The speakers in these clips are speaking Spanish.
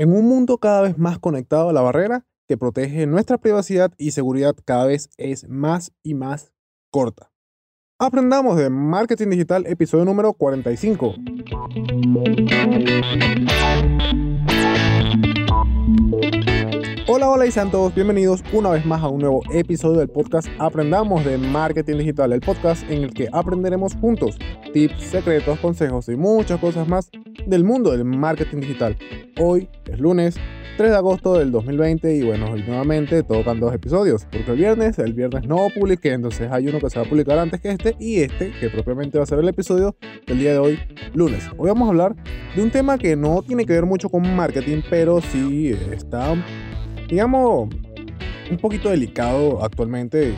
En un mundo cada vez más conectado, la barrera que protege nuestra privacidad y seguridad cada vez es más y más corta. Aprendamos de Marketing Digital, episodio número 45. Hola, hola y sean todos bienvenidos una vez más a un nuevo episodio del podcast Aprendamos de Marketing Digital, el podcast en el que aprenderemos juntos tips, secretos, consejos y muchas cosas más del mundo del marketing digital. Hoy es lunes 3 de agosto del 2020 y bueno, nuevamente tocan dos episodios, porque el viernes, el viernes no publiqué, entonces hay uno que se va a publicar antes que este y este, que propiamente va a ser el episodio del día de hoy, lunes. Hoy vamos a hablar de un tema que no tiene que ver mucho con marketing, pero sí está digamos, un poquito delicado actualmente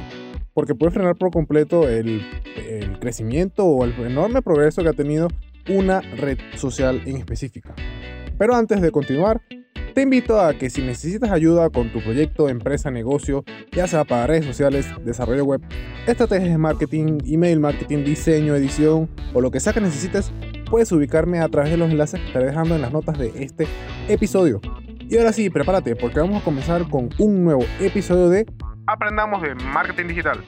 porque puede frenar por completo el, crecimiento o el enorme progreso que ha tenido una red social en específica. Pero antes de continuar, te invito a que si necesitas ayuda con tu proyecto, empresa, negocio, ya sea para redes sociales, desarrollo web, estrategias de marketing, email marketing, diseño, edición o lo que sea que necesites, puedes ubicarme a través de los enlaces que estaré dejando en las notas de este episodio. Y ahora sí, prepárate porque vamos a comenzar con un nuevo episodio de Aprendamos de Marketing Digital.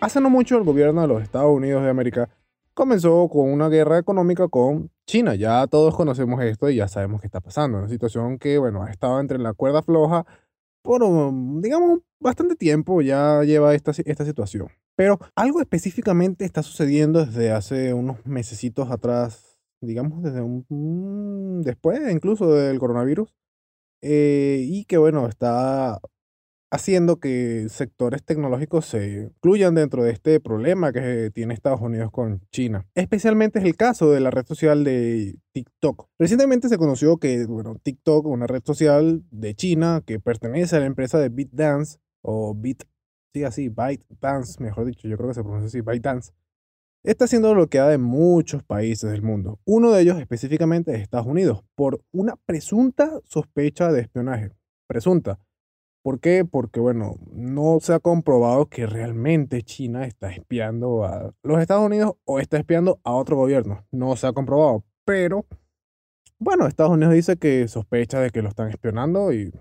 Hace no mucho el gobierno de los Estados Unidos de América comenzó con una guerra económica con China. Ya todos conocemos esto y ya sabemos qué está pasando. Una situación que, bueno, ha estado entre la cuerda floja por, digamos, bastante tiempo ya lleva esta, esta situación. Pero algo específicamente está sucediendo desde hace unos mesecitos atrás digamos, desde un, después incluso del coronavirus, eh, y que bueno, está haciendo que sectores tecnológicos se incluyan dentro de este problema que tiene Estados Unidos con China. Especialmente es el caso de la red social de TikTok. Recientemente se conoció que, bueno, TikTok, una red social de China que pertenece a la empresa de BitDance, o Bit, sí, así, ByteDance, mejor dicho, yo creo que se pronuncia así, ByteDance, está siendo bloqueada en muchos países del mundo. Uno de ellos específicamente es Estados Unidos, por una presunta sospecha de espionaje. Presunta. ¿Por qué? Porque, bueno, no se ha comprobado que realmente China está espiando a los Estados Unidos o está espiando a otro gobierno. No se ha comprobado. Pero, bueno, Estados Unidos dice que sospecha de que lo están espionando y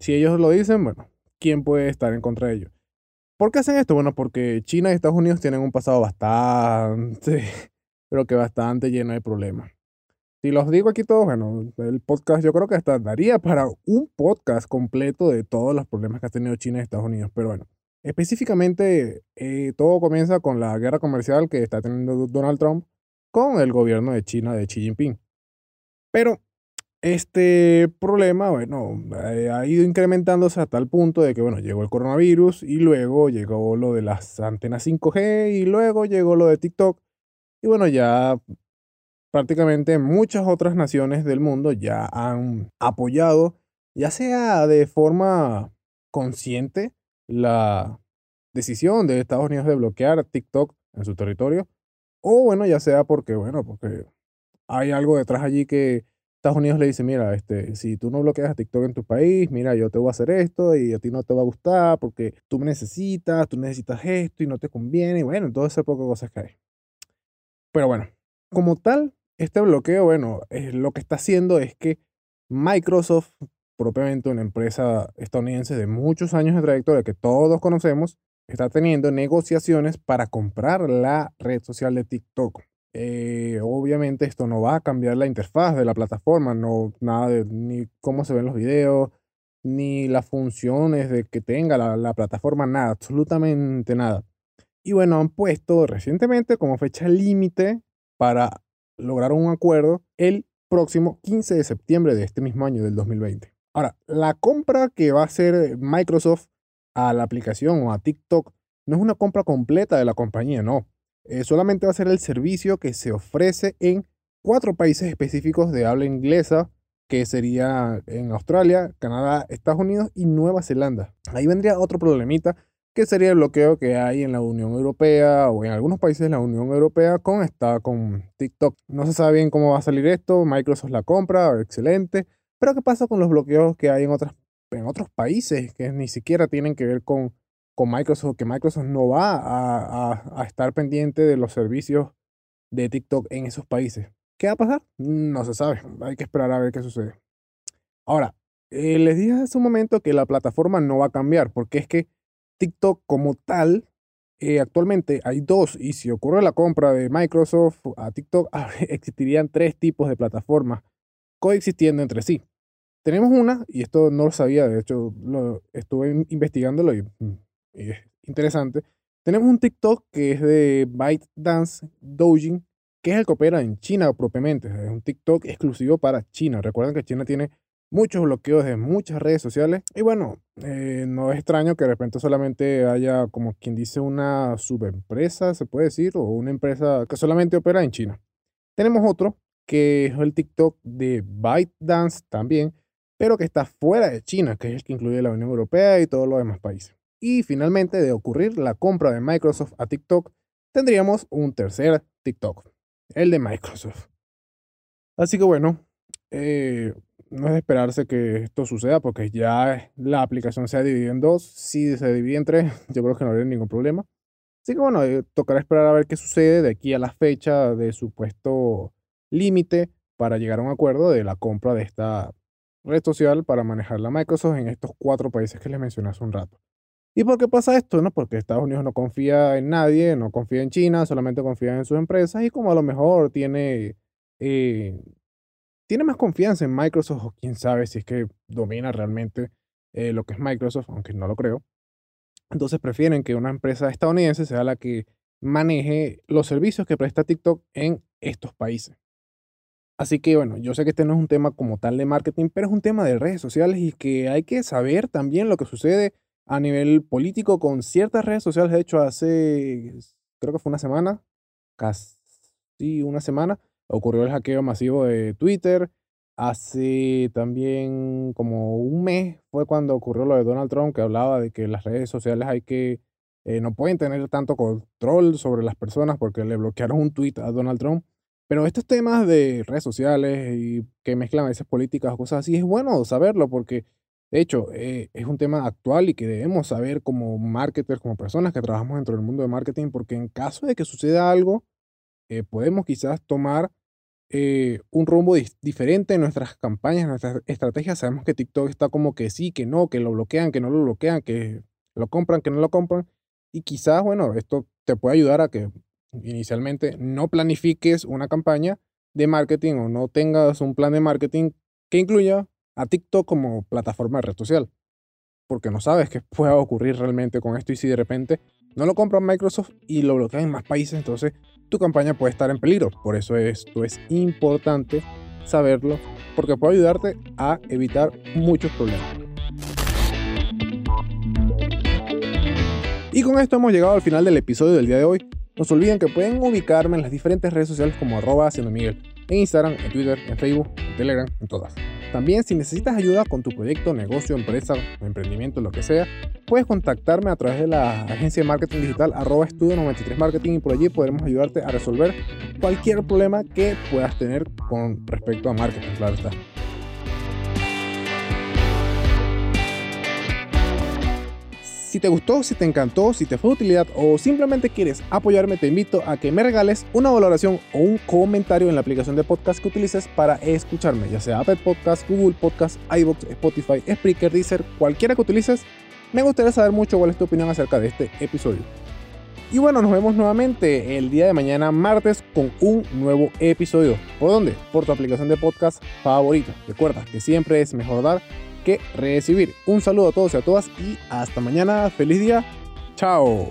si ellos lo dicen, bueno, ¿quién puede estar en contra de ellos? ¿Por qué hacen esto? Bueno, porque China y Estados Unidos tienen un pasado bastante, pero que bastante lleno de problemas. Si los digo aquí todos, bueno, el podcast yo creo que hasta daría para un podcast completo de todos los problemas que ha tenido China y Estados Unidos. Pero bueno, específicamente eh, todo comienza con la guerra comercial que está teniendo Donald Trump con el gobierno de China de Xi Jinping. Pero este problema, bueno, eh, ha ido incrementándose a tal punto de que, bueno, llegó el coronavirus y luego llegó lo de las antenas 5G y luego llegó lo de TikTok. Y bueno, ya prácticamente muchas otras naciones del mundo ya han apoyado, ya sea de forma consciente, la decisión de Estados Unidos de bloquear TikTok en su territorio, o bueno, ya sea porque, bueno, porque hay algo detrás allí que Estados Unidos le dice, mira, este, si tú no bloqueas TikTok en tu país, mira, yo te voy a hacer esto y a ti no te va a gustar porque tú me necesitas, tú necesitas esto y no te conviene. Y bueno, todo ese poco cosas que hay. Pero bueno, como tal, este bloqueo, bueno, lo que está haciendo es que Microsoft, propiamente una empresa estadounidense de muchos años de trayectoria que todos conocemos, está teniendo negociaciones para comprar la red social de TikTok. Eh, obviamente esto no va a cambiar la interfaz de la plataforma, no nada de ni cómo se ven los videos, ni las funciones de que tenga la, la plataforma, nada, absolutamente nada. Y bueno, han puesto recientemente como fecha límite para lograr un acuerdo el próximo 15 de septiembre de este mismo año, del 2020. Ahora, la compra que va a hacer Microsoft a la aplicación o a TikTok no es una compra completa de la compañía, no. Eh, solamente va a ser el servicio que se ofrece en cuatro países específicos de habla inglesa, que sería en Australia, Canadá, Estados Unidos y Nueva Zelanda. Ahí vendría otro problemita, que sería el bloqueo que hay en la Unión Europea o en algunos países de la Unión Europea con, esta, con TikTok. No se sabe bien cómo va a salir esto, Microsoft la compra, excelente, pero ¿qué pasa con los bloqueos que hay en, otras, en otros países que ni siquiera tienen que ver con con Microsoft, que Microsoft no va a, estar pendiente de los servicios de TikTok en esos países. ¿Qué va a pasar? No se sabe. Hay que esperar a ver qué sucede. Ahora, eh, les dije hace un momento que la plataforma no va a cambiar, porque es que TikTok como tal, eh, actualmente hay dos, y si ocurre la compra de Microsoft a TikTok, existirían tres tipos de plataformas coexistiendo entre sí. Tenemos una, y esto no lo sabía, de hecho lo estuve investigándolo y, mm, y es interesante. Tenemos un TikTok que es de ByteDance Doujin, que es el que opera en China propiamente. Es un TikTok exclusivo para China. Recuerden que China tiene muchos bloqueos de muchas redes sociales. Y bueno, eh, no es extraño que de repente solamente haya, como quien dice, una subempresa, se puede decir, o una empresa que solamente opera en China. Tenemos otro, que es el TikTok de ByteDance también, pero que está fuera de China, que es el que incluye la Unión Europea y todos los demás países. Y finalmente, de ocurrir la compra de Microsoft a TikTok, tendríamos un tercer TikTok, el de Microsoft. Así que bueno, eh, no es de esperarse que esto suceda porque ya la aplicación se ha dividido en dos. Si se divide en tres, yo creo que no habría ningún problema. Así que bueno, eh, tocará esperar a ver qué sucede de aquí a la fecha de supuesto límite para llegar a un acuerdo de la compra de esta red social para manejar la Microsoft en estos cuatro países que les mencioné hace un rato. ¿Y por qué pasa esto? No? Porque Estados Unidos no confía en nadie, no confía en China, solamente confía en sus empresas y como a lo mejor tiene eh, tiene más confianza en Microsoft o quién sabe si es que domina realmente eh, lo que es Microsoft, aunque no lo creo. Entonces prefieren que una empresa estadounidense sea la que maneje los servicios que presta TikTok en estos países. Así que bueno, yo sé que este no es un tema como tal de marketing, pero es un tema de redes sociales y que hay que saber también lo que sucede a nivel político con ciertas redes sociales. De hecho, hace, creo que fue una semana, casi una semana, ocurrió el hackeo masivo de Twitter. Hace también como un mes fue cuando ocurrió lo de Donald Trump, que hablaba de que las redes sociales hay que, eh, no pueden tener tanto control sobre las personas porque le bloquearon un tweet a Donald Trump. Pero estos temas de redes sociales y que mezclan a veces políticas o cosas así, es bueno saberlo porque, de hecho, eh, es un tema actual y que debemos saber como marketers, como personas que trabajamos dentro del mundo de marketing, porque en caso de que suceda algo, eh, podemos quizás tomar eh, un rumbo diferente en nuestras campañas, en nuestras estrategias. Sabemos que TikTok está como que sí, que no, que lo bloquean, que no lo bloquean, que lo compran, que no lo compran. Y quizás, bueno, esto te puede ayudar a que inicialmente no planifiques una campaña de marketing o no tengas un plan de marketing que incluya a TikTok como plataforma de red social. Porque no sabes qué pueda ocurrir realmente con esto y si de repente no lo compran Microsoft y lo bloquean en más países, entonces tu campaña puede estar en peligro. Por eso esto es importante saberlo, porque puede ayudarte a evitar muchos problemas. Y con esto hemos llegado al final del episodio del día de hoy. No se olviden que pueden ubicarme en las diferentes redes sociales como arroba Miguel, en Instagram, en Twitter, en Facebook, en Telegram, en todas. También si necesitas ayuda con tu proyecto, negocio, empresa, emprendimiento, lo que sea, puedes contactarme a través de la agencia de marketing digital arroba estudio 93 marketing y por allí podremos ayudarte a resolver cualquier problema que puedas tener con respecto a marketing, claro está. Si te gustó, si te encantó, si te fue de utilidad o simplemente quieres apoyarme, te invito a que me regales una valoración o un comentario en la aplicación de podcast que utilices para escucharme, ya sea Apple Podcast, Google Podcast, iBox, Spotify, Spreaker, Deezer, cualquiera que utilices. Me gustaría saber mucho cuál es tu opinión acerca de este episodio. Y bueno, nos vemos nuevamente el día de mañana, martes, con un nuevo episodio. ¿Por dónde? Por tu aplicación de podcast favorita. Recuerda que siempre es mejor dar que recibir. Un saludo a todos y a todas y hasta mañana. Feliz día. Chao.